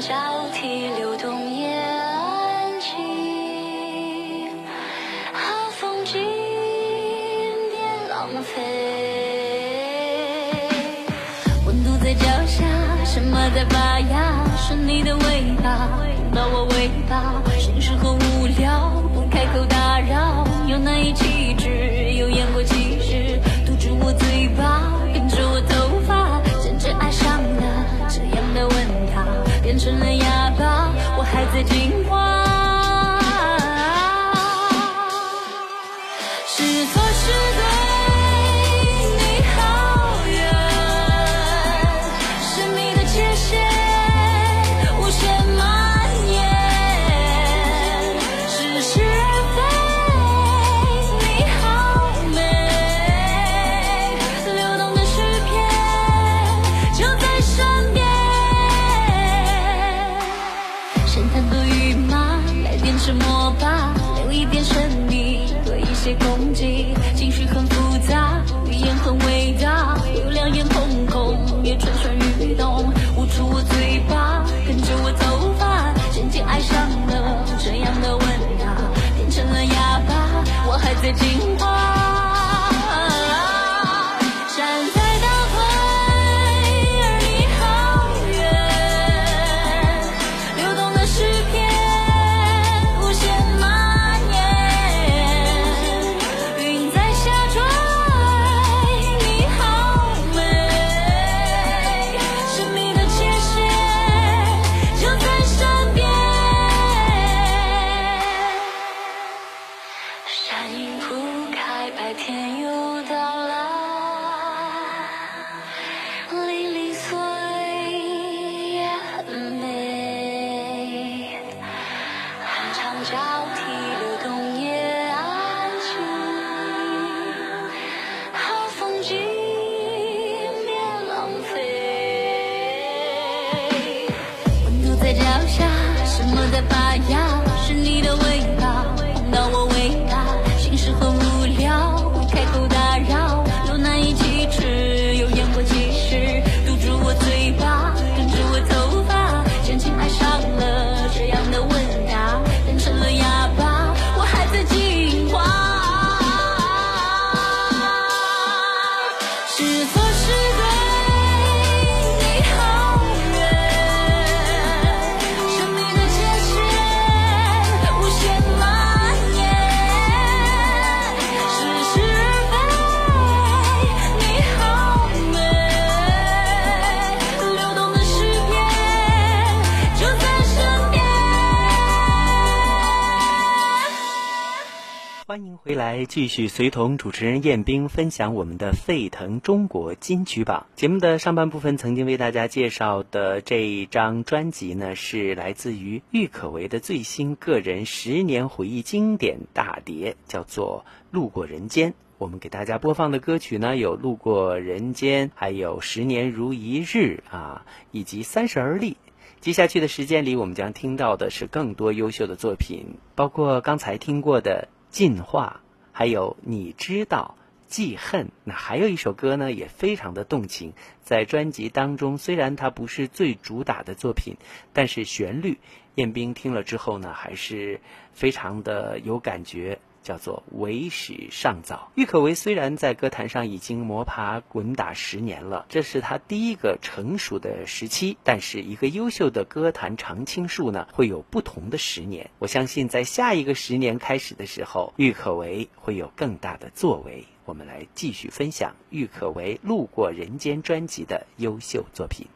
交替流动也安静，好风景别浪费。温度在脚下，什么在发芽？是你的尾巴，碰到我尾巴，心事和无聊，不开口打扰，又难以启齿，有言过成了哑巴，我还在进化。我在脚下，什么在发芽？是你的味道，碰到我尾巴，心事很无聊，不开口打扰，又难以启齿，有言过其实，堵住我嘴巴，跟着我头发，渐渐爱上了这样的问答，变成了哑巴，我还在进化。是错是回来，继续随同主持人彦兵分享我们的沸腾中国金曲榜节目的上半部分。曾经为大家介绍的这一张专辑呢，是来自于郁可唯的最新个人十年回忆经典大碟，叫做《路过人间》。我们给大家播放的歌曲呢，有《路过人间》，还有《十年如一日》啊，以及《三十而立》。接下去的时间里，我们将听到的是更多优秀的作品，包括刚才听过的《进化》，还有你知道。记恨，那还有一首歌呢，也非常的动情，在专辑当中，虽然它不是最主打的作品，但是旋律，彦斌听了之后呢，还是非常的有感觉。叫做为时尚早。郁可唯虽然在歌坛上已经摸爬滚打十年了，这是她第一个成熟的时期，但是一个优秀的歌坛常青树呢，会有不同的十年。我相信在下一个十年开始的时候，郁可唯会有更大的作为。我们来继续分享郁可唯《路过人间》专辑的优秀作品。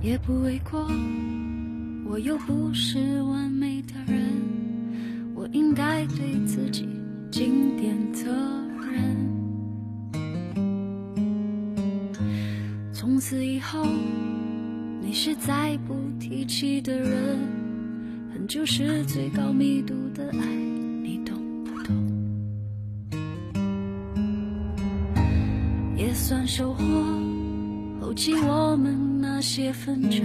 也不为过。我又不是完美的人，我应该对自己尽点责任。从此以后，你是再不提起的人，恨就是最高密度的爱，你懂不懂？也算收获，后期我们那些纷争，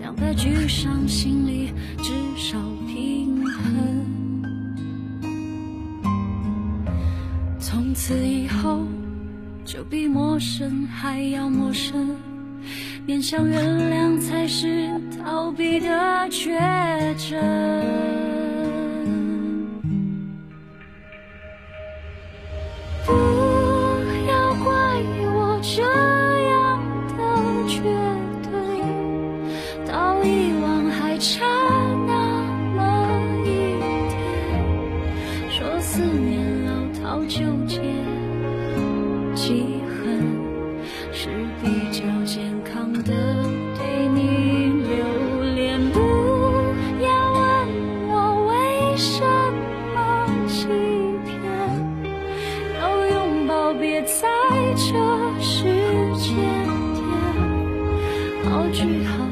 两败俱伤，心里至少平衡。从此以后。就比陌生还要陌生，勉强原谅才是逃避的绝症。在这时间点，好聚好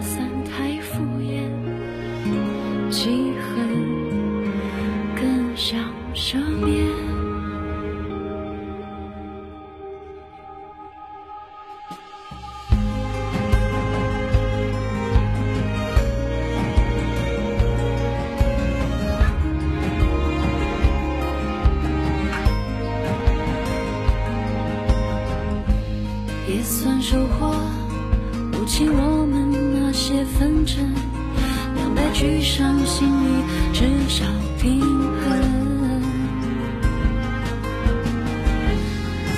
也算收获，不起我们那些纷争，两败俱伤，心里至少平衡。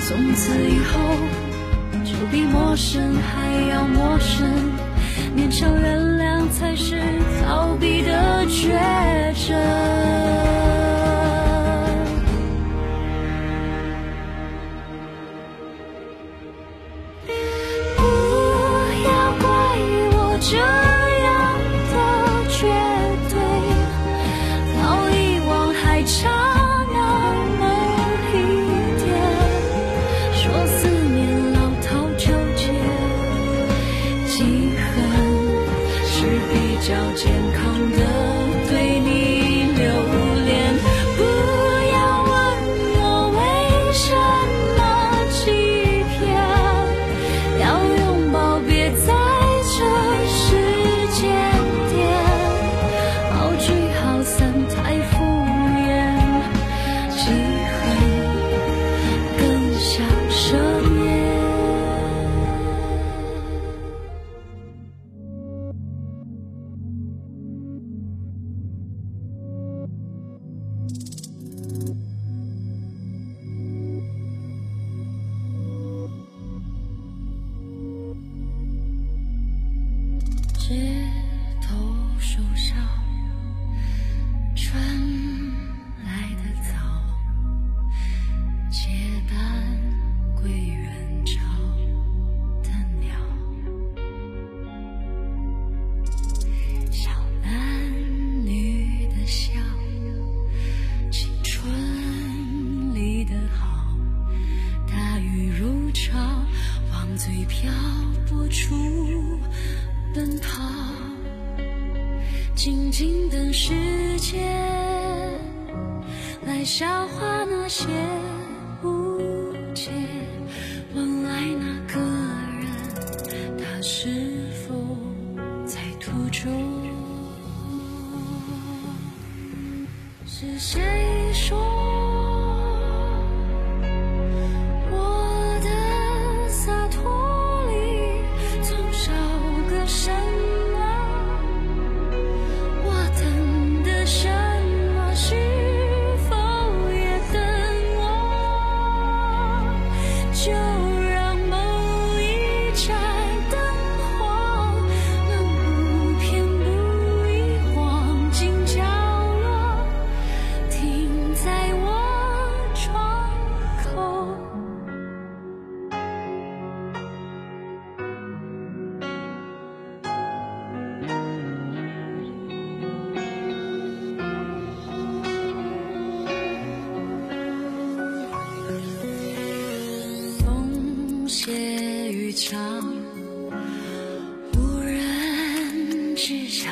从此以后，就比陌生还要陌生，勉强原谅才是逃避的绝症。静等时间来消化那些误解，问爱那个人，他是否在途中？是谁说？至少